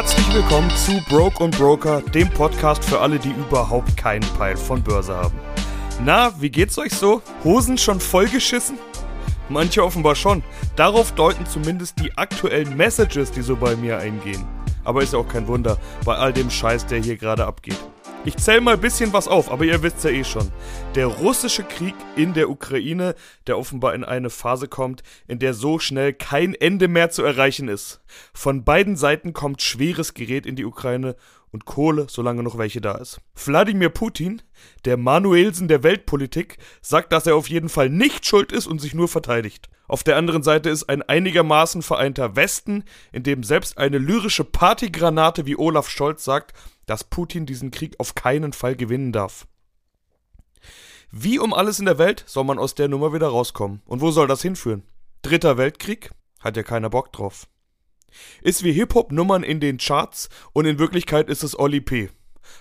Herzlich willkommen zu Broke und Broker, dem Podcast für alle, die überhaupt keinen Peil von Börse haben. Na, wie geht's euch so? Hosen schon vollgeschissen? Manche offenbar schon. Darauf deuten zumindest die aktuellen Messages, die so bei mir eingehen. Aber ist ja auch kein Wunder, bei all dem Scheiß, der hier gerade abgeht. Ich zähle mal ein bisschen was auf, aber ihr wisst ja eh schon. Der russische Krieg in der Ukraine, der offenbar in eine Phase kommt, in der so schnell kein Ende mehr zu erreichen ist. Von beiden Seiten kommt schweres Gerät in die Ukraine und Kohle, solange noch welche da ist. Wladimir Putin, der Manuelsen der Weltpolitik, sagt, dass er auf jeden Fall nicht schuld ist und sich nur verteidigt. Auf der anderen Seite ist ein einigermaßen vereinter Westen, in dem selbst eine lyrische Partygranate wie Olaf Scholz sagt, dass Putin diesen Krieg auf keinen Fall gewinnen darf. Wie um alles in der Welt soll man aus der Nummer wieder rauskommen? Und wo soll das hinführen? Dritter Weltkrieg? Hat ja keiner Bock drauf. Ist wie Hip-Hop-Nummern in den Charts und in Wirklichkeit ist es Olli P.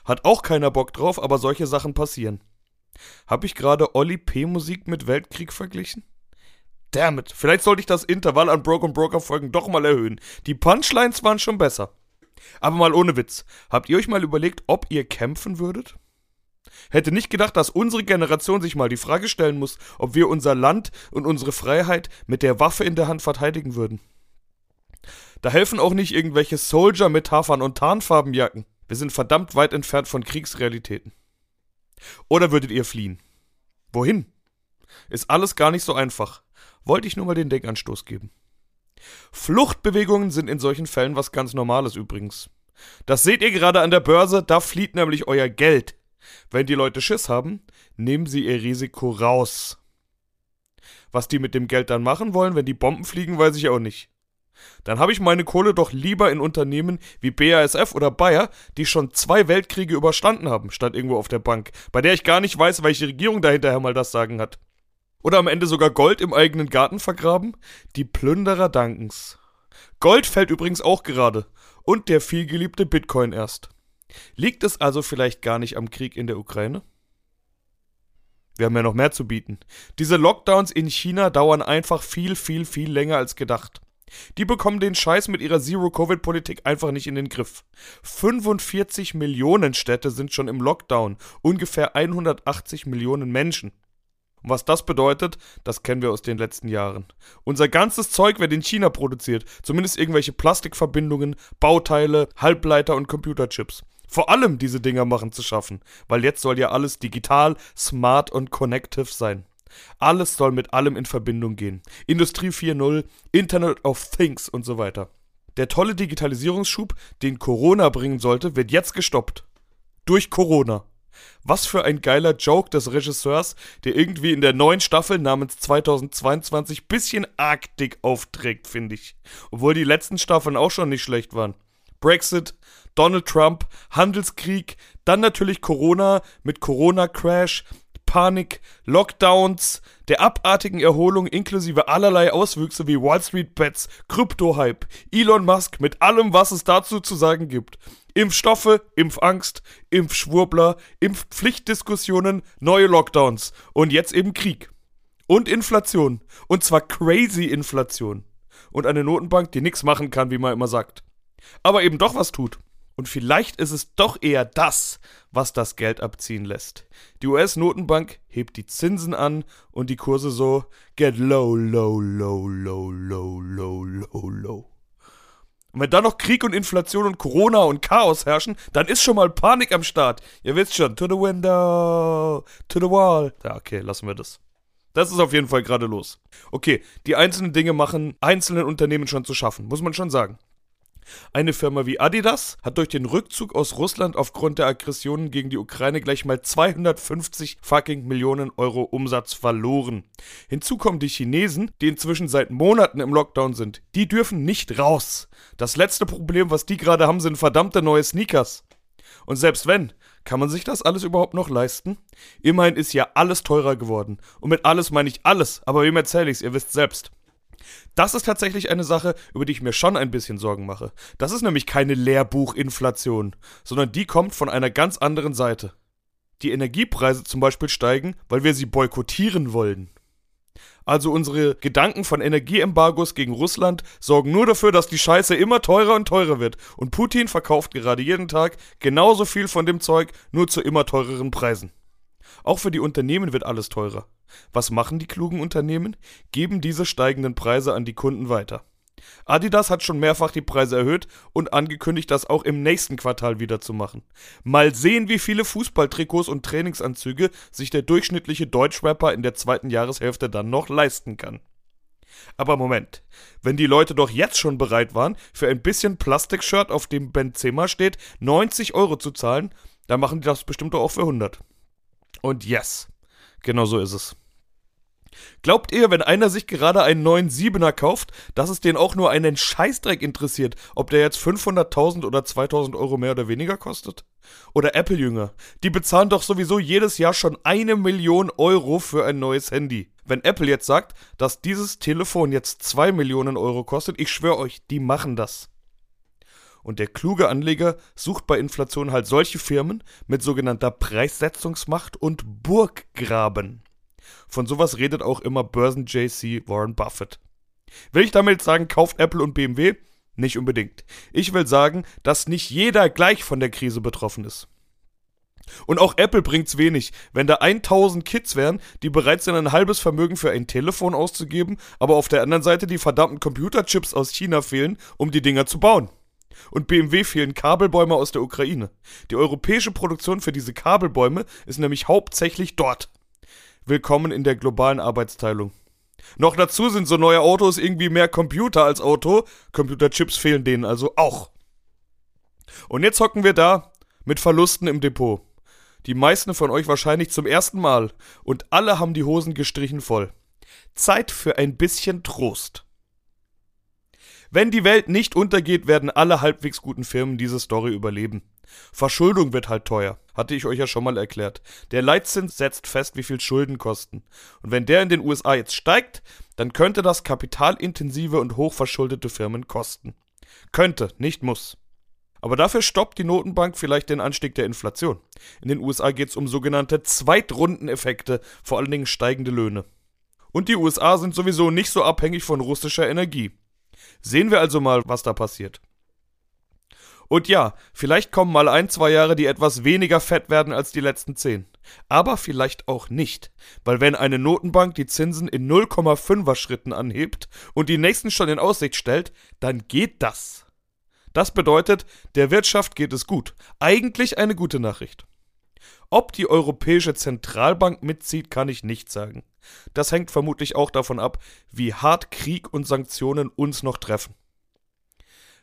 Hat auch keiner Bock drauf, aber solche Sachen passieren. Hab ich gerade Olli P. Musik mit Weltkrieg verglichen? Dammit, vielleicht sollte ich das Intervall an Broken Broker Folgen doch mal erhöhen. Die Punchlines waren schon besser. Aber mal ohne Witz. Habt ihr euch mal überlegt, ob ihr kämpfen würdet? Hätte nicht gedacht, dass unsere Generation sich mal die Frage stellen muss, ob wir unser Land und unsere Freiheit mit der Waffe in der Hand verteidigen würden. Da helfen auch nicht irgendwelche Soldier-Metaphern und Tarnfarbenjacken. Wir sind verdammt weit entfernt von Kriegsrealitäten. Oder würdet ihr fliehen? Wohin? Ist alles gar nicht so einfach. Wollte ich nur mal den Denkanstoß geben. Fluchtbewegungen sind in solchen Fällen was ganz Normales übrigens. Das seht ihr gerade an der Börse, da flieht nämlich euer Geld. Wenn die Leute Schiss haben, nehmen sie ihr Risiko raus. Was die mit dem Geld dann machen wollen, wenn die Bomben fliegen, weiß ich auch nicht. Dann habe ich meine Kohle doch lieber in Unternehmen wie BASF oder Bayer, die schon zwei Weltkriege überstanden haben, statt irgendwo auf der Bank, bei der ich gar nicht weiß, welche Regierung dahinterher mal das Sagen hat. Oder am Ende sogar Gold im eigenen Garten vergraben? Die Plünderer danken's. Gold fällt übrigens auch gerade. Und der vielgeliebte Bitcoin erst. Liegt es also vielleicht gar nicht am Krieg in der Ukraine? Wir haben ja noch mehr zu bieten. Diese Lockdowns in China dauern einfach viel, viel, viel länger als gedacht. Die bekommen den Scheiß mit ihrer Zero-Covid-Politik einfach nicht in den Griff. 45 Millionen Städte sind schon im Lockdown, ungefähr 180 Millionen Menschen. Und was das bedeutet, das kennen wir aus den letzten Jahren. Unser ganzes Zeug wird in China produziert, zumindest irgendwelche Plastikverbindungen, Bauteile, Halbleiter und Computerchips. Vor allem diese Dinger machen zu schaffen, weil jetzt soll ja alles digital, smart und connective sein. Alles soll mit allem in Verbindung gehen. Industrie 4.0, Internet of Things und so weiter. Der tolle Digitalisierungsschub, den Corona bringen sollte, wird jetzt gestoppt. Durch Corona. Was für ein geiler Joke des Regisseurs, der irgendwie in der neuen Staffel namens 2022 bisschen arg dick aufträgt, finde ich. Obwohl die letzten Staffeln auch schon nicht schlecht waren. Brexit, Donald Trump, Handelskrieg, dann natürlich Corona mit Corona-Crash, Panik, Lockdowns, der abartigen Erholung inklusive allerlei Auswüchse wie Wall Street Bets, Krypto-Hype, Elon Musk mit allem, was es dazu zu sagen gibt. Impfstoffe, Impfangst, Impfschwurbler, Impfpflichtdiskussionen, neue Lockdowns und jetzt eben Krieg. Und Inflation. Und zwar crazy Inflation. Und eine Notenbank, die nichts machen kann, wie man immer sagt. Aber eben doch was tut. Und vielleicht ist es doch eher das, was das Geld abziehen lässt. Die US-Notenbank hebt die Zinsen an und die Kurse so get low, low, low, low, low, low, low, low. Und wenn dann noch Krieg und Inflation und Corona und Chaos herrschen, dann ist schon mal Panik am Start. Ihr wisst schon, to the window, to the wall. Ja, okay, lassen wir das. Das ist auf jeden Fall gerade los. Okay, die einzelnen Dinge machen einzelnen Unternehmen schon zu schaffen, muss man schon sagen. Eine Firma wie Adidas hat durch den Rückzug aus Russland aufgrund der Aggressionen gegen die Ukraine gleich mal 250 fucking Millionen Euro Umsatz verloren. Hinzu kommen die Chinesen, die inzwischen seit Monaten im Lockdown sind. Die dürfen nicht raus. Das letzte Problem, was die gerade haben, sind verdammte neue Sneakers. Und selbst wenn, kann man sich das alles überhaupt noch leisten? Immerhin ist ja alles teurer geworden. Und mit alles meine ich alles, aber wem erzähle ich's, ihr wisst selbst. Das ist tatsächlich eine Sache, über die ich mir schon ein bisschen Sorgen mache. Das ist nämlich keine Lehrbuchinflation, sondern die kommt von einer ganz anderen Seite. Die Energiepreise zum Beispiel steigen, weil wir sie boykottieren wollen. Also unsere Gedanken von Energieembargos gegen Russland sorgen nur dafür, dass die Scheiße immer teurer und teurer wird. Und Putin verkauft gerade jeden Tag genauso viel von dem Zeug, nur zu immer teureren Preisen. Auch für die Unternehmen wird alles teurer. Was machen die klugen Unternehmen? Geben diese steigenden Preise an die Kunden weiter. Adidas hat schon mehrfach die Preise erhöht und angekündigt, das auch im nächsten Quartal wieder zu machen. Mal sehen, wie viele Fußballtrikots und Trainingsanzüge sich der durchschnittliche Deutschrapper in der zweiten Jahreshälfte dann noch leisten kann. Aber Moment, wenn die Leute doch jetzt schon bereit waren, für ein bisschen Plastikshirt, auf dem Benzema steht, 90 Euro zu zahlen, dann machen die das bestimmt auch für 100. Und yes, genau so ist es. Glaubt ihr, wenn einer sich gerade einen neuen Siebener kauft, dass es den auch nur einen Scheißdreck interessiert, ob der jetzt 500.000 oder 2.000 Euro mehr oder weniger kostet? Oder Apple-Jünger, die bezahlen doch sowieso jedes Jahr schon eine Million Euro für ein neues Handy. Wenn Apple jetzt sagt, dass dieses Telefon jetzt 2 Millionen Euro kostet, ich schwöre euch, die machen das. Und der kluge Anleger sucht bei Inflation halt solche Firmen mit sogenannter Preissetzungsmacht und Burggraben. Von sowas redet auch immer Börsen-JC Warren Buffett. Will ich damit sagen, kauft Apple und BMW? Nicht unbedingt. Ich will sagen, dass nicht jeder gleich von der Krise betroffen ist. Und auch Apple bringt's wenig, wenn da 1000 Kids wären, die bereit sind, ein halbes Vermögen für ein Telefon auszugeben, aber auf der anderen Seite die verdammten Computerchips aus China fehlen, um die Dinger zu bauen. Und BMW fehlen Kabelbäume aus der Ukraine. Die europäische Produktion für diese Kabelbäume ist nämlich hauptsächlich dort. Willkommen in der globalen Arbeitsteilung. Noch dazu sind so neue Autos irgendwie mehr Computer als Auto. Computerchips fehlen denen also auch. Und jetzt hocken wir da mit Verlusten im Depot. Die meisten von euch wahrscheinlich zum ersten Mal. Und alle haben die Hosen gestrichen voll. Zeit für ein bisschen Trost. Wenn die Welt nicht untergeht, werden alle halbwegs guten Firmen diese Story überleben. Verschuldung wird halt teuer. Hatte ich euch ja schon mal erklärt. Der Leitzins setzt fest, wie viel Schulden kosten. Und wenn der in den USA jetzt steigt, dann könnte das kapitalintensive und hochverschuldete Firmen kosten. Könnte, nicht muss. Aber dafür stoppt die Notenbank vielleicht den Anstieg der Inflation. In den USA geht es um sogenannte Zweitrundeneffekte, vor allen Dingen steigende Löhne. Und die USA sind sowieso nicht so abhängig von russischer Energie. Sehen wir also mal, was da passiert. Und ja, vielleicht kommen mal ein, zwei Jahre, die etwas weniger fett werden als die letzten zehn. Aber vielleicht auch nicht. Weil wenn eine Notenbank die Zinsen in 0,5er Schritten anhebt und die nächsten schon in Aussicht stellt, dann geht das. Das bedeutet, der Wirtschaft geht es gut. Eigentlich eine gute Nachricht. Ob die Europäische Zentralbank mitzieht, kann ich nicht sagen. Das hängt vermutlich auch davon ab, wie hart Krieg und Sanktionen uns noch treffen.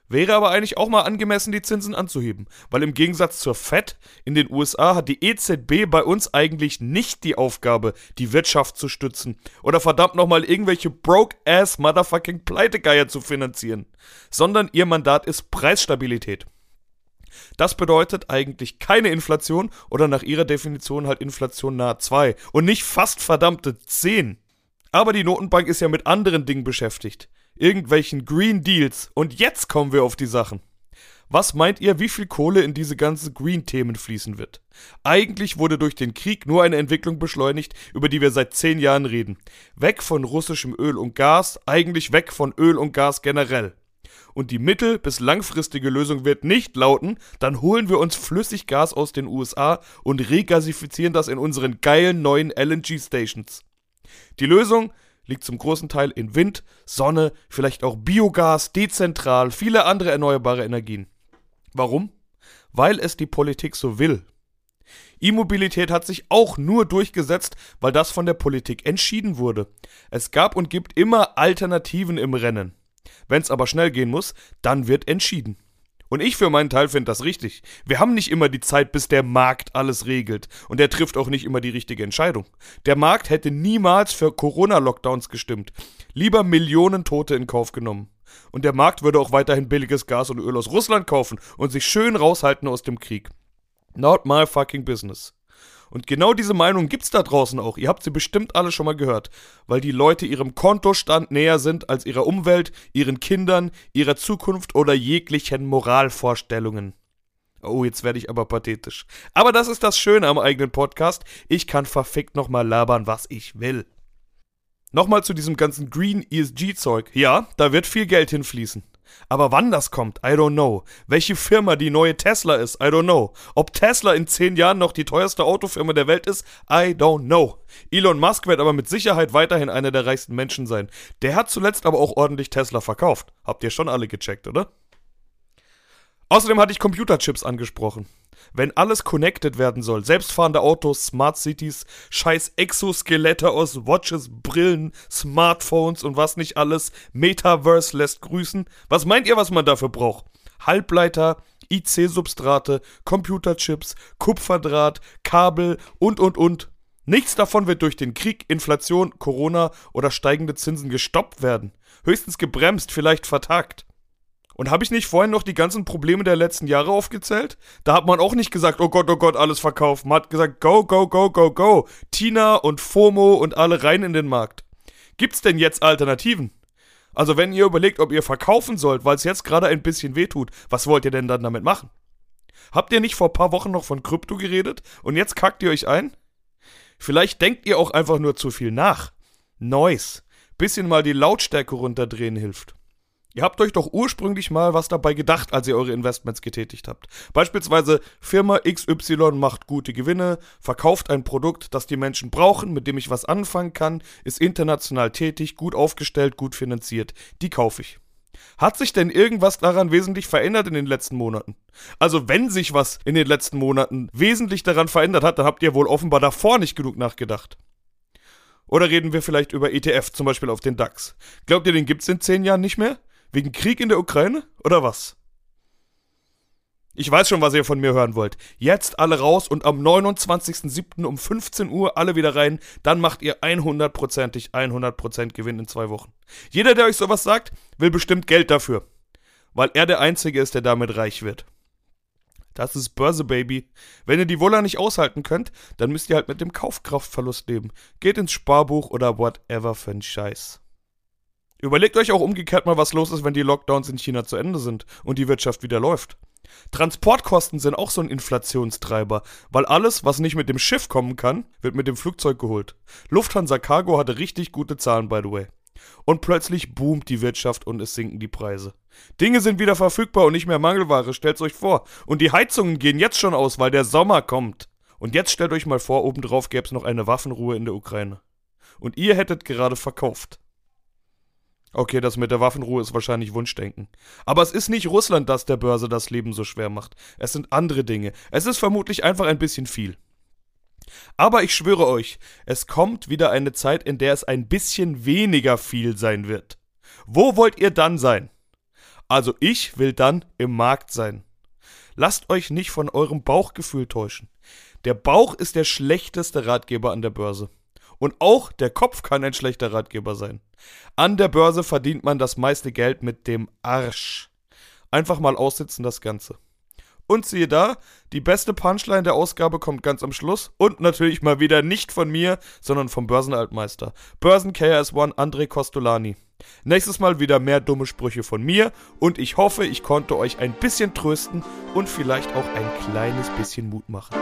Wäre aber eigentlich auch mal angemessen, die Zinsen anzuheben, weil im Gegensatz zur Fed in den USA hat die EZB bei uns eigentlich nicht die Aufgabe, die Wirtschaft zu stützen oder verdammt nochmal irgendwelche broke-ass motherfucking Pleitegeier zu finanzieren, sondern ihr Mandat ist Preisstabilität. Das bedeutet eigentlich keine Inflation oder nach ihrer Definition halt Inflation nahe 2 und nicht fast verdammte 10. Aber die Notenbank ist ja mit anderen Dingen beschäftigt irgendwelchen Green Deals. Und jetzt kommen wir auf die Sachen. Was meint ihr, wie viel Kohle in diese ganzen Green-Themen fließen wird? Eigentlich wurde durch den Krieg nur eine Entwicklung beschleunigt, über die wir seit zehn Jahren reden. Weg von russischem Öl und Gas, eigentlich weg von Öl und Gas generell. Und die mittel- bis langfristige Lösung wird nicht lauten, dann holen wir uns Flüssiggas aus den USA und regasifizieren das in unseren geilen neuen LNG-Stations. Die Lösung liegt zum großen Teil in Wind, Sonne, vielleicht auch Biogas, dezentral, viele andere erneuerbare Energien. Warum? Weil es die Politik so will. E-Mobilität hat sich auch nur durchgesetzt, weil das von der Politik entschieden wurde. Es gab und gibt immer Alternativen im Rennen. Wenn es aber schnell gehen muss, dann wird entschieden. Und ich für meinen Teil finde das richtig. Wir haben nicht immer die Zeit, bis der Markt alles regelt. Und er trifft auch nicht immer die richtige Entscheidung. Der Markt hätte niemals für Corona-Lockdowns gestimmt. Lieber Millionen Tote in Kauf genommen. Und der Markt würde auch weiterhin billiges Gas und Öl aus Russland kaufen und sich schön raushalten aus dem Krieg. Not my fucking business. Und genau diese Meinung gibt's da draußen auch. Ihr habt sie bestimmt alle schon mal gehört, weil die Leute ihrem Kontostand näher sind als ihrer Umwelt, ihren Kindern, ihrer Zukunft oder jeglichen Moralvorstellungen. Oh, jetzt werde ich aber pathetisch. Aber das ist das Schöne am eigenen Podcast. Ich kann verfickt nochmal labern, was ich will. Nochmal zu diesem ganzen Green ESG-Zeug. Ja, da wird viel Geld hinfließen. Aber wann das kommt, I don't know. Welche Firma die neue Tesla ist, I don't know. Ob Tesla in zehn Jahren noch die teuerste Autofirma der Welt ist, I don't know. Elon Musk wird aber mit Sicherheit weiterhin einer der reichsten Menschen sein. Der hat zuletzt aber auch ordentlich Tesla verkauft. Habt ihr schon alle gecheckt, oder? Außerdem hatte ich Computerchips angesprochen. Wenn alles connected werden soll, selbstfahrende Autos, Smart Cities, scheiß Exoskelette aus Watches, Brillen, Smartphones und was nicht alles, Metaverse lässt grüßen, was meint ihr, was man dafür braucht? Halbleiter, IC-Substrate, Computerchips, Kupferdraht, Kabel und und und. Nichts davon wird durch den Krieg, Inflation, Corona oder steigende Zinsen gestoppt werden. Höchstens gebremst, vielleicht vertagt. Und habe ich nicht vorhin noch die ganzen Probleme der letzten Jahre aufgezählt? Da hat man auch nicht gesagt, oh Gott, oh Gott, alles verkauft. Man hat gesagt, go, go, go, go, go. Tina und FOMO und alle rein in den Markt. Gibt's denn jetzt Alternativen? Also wenn ihr überlegt, ob ihr verkaufen sollt, weil es jetzt gerade ein bisschen wehtut, was wollt ihr denn dann damit machen? Habt ihr nicht vor paar Wochen noch von Krypto geredet und jetzt kackt ihr euch ein? Vielleicht denkt ihr auch einfach nur zu viel nach. Noise. Bisschen mal die Lautstärke runterdrehen hilft. Ihr habt euch doch ursprünglich mal was dabei gedacht, als ihr eure Investments getätigt habt. Beispielsweise Firma XY macht gute Gewinne, verkauft ein Produkt, das die Menschen brauchen, mit dem ich was anfangen kann, ist international tätig, gut aufgestellt, gut finanziert. Die kaufe ich. Hat sich denn irgendwas daran wesentlich verändert in den letzten Monaten? Also wenn sich was in den letzten Monaten wesentlich daran verändert hat, dann habt ihr wohl offenbar davor nicht genug nachgedacht. Oder reden wir vielleicht über ETF, zum Beispiel auf den DAX? Glaubt ihr, den gibt's in zehn Jahren nicht mehr? Wegen Krieg in der Ukraine? Oder was? Ich weiß schon, was ihr von mir hören wollt. Jetzt alle raus und am 29.07. um 15 Uhr alle wieder rein. Dann macht ihr 100%ig 100% Gewinn in zwei Wochen. Jeder, der euch sowas sagt, will bestimmt Geld dafür. Weil er der Einzige ist, der damit reich wird. Das ist Börse, Baby. Wenn ihr die Woller nicht aushalten könnt, dann müsst ihr halt mit dem Kaufkraftverlust leben. Geht ins Sparbuch oder whatever für ein Scheiß. Überlegt euch auch umgekehrt mal, was los ist, wenn die Lockdowns in China zu Ende sind und die Wirtschaft wieder läuft. Transportkosten sind auch so ein Inflationstreiber, weil alles, was nicht mit dem Schiff kommen kann, wird mit dem Flugzeug geholt. Lufthansa Cargo hatte richtig gute Zahlen, by the way. Und plötzlich boomt die Wirtschaft und es sinken die Preise. Dinge sind wieder verfügbar und nicht mehr Mangelware, stellt's euch vor. Und die Heizungen gehen jetzt schon aus, weil der Sommer kommt. Und jetzt stellt euch mal vor, obendrauf gäbe es noch eine Waffenruhe in der Ukraine. Und ihr hättet gerade verkauft. Okay, das mit der Waffenruhe ist wahrscheinlich Wunschdenken. Aber es ist nicht Russland, das der Börse das Leben so schwer macht. Es sind andere Dinge. Es ist vermutlich einfach ein bisschen viel. Aber ich schwöre euch, es kommt wieder eine Zeit, in der es ein bisschen weniger viel sein wird. Wo wollt ihr dann sein? Also ich will dann im Markt sein. Lasst euch nicht von eurem Bauchgefühl täuschen. Der Bauch ist der schlechteste Ratgeber an der Börse. Und auch der Kopf kann ein schlechter Ratgeber sein. An der Börse verdient man das meiste Geld mit dem Arsch. Einfach mal aussitzen das Ganze. Und siehe da, die beste Punchline der Ausgabe kommt ganz am Schluss. Und natürlich mal wieder nicht von mir, sondern vom Börsenaltmeister. Börsen KS1 André Costolani. Nächstes Mal wieder mehr dumme Sprüche von mir und ich hoffe, ich konnte euch ein bisschen trösten und vielleicht auch ein kleines bisschen Mut machen.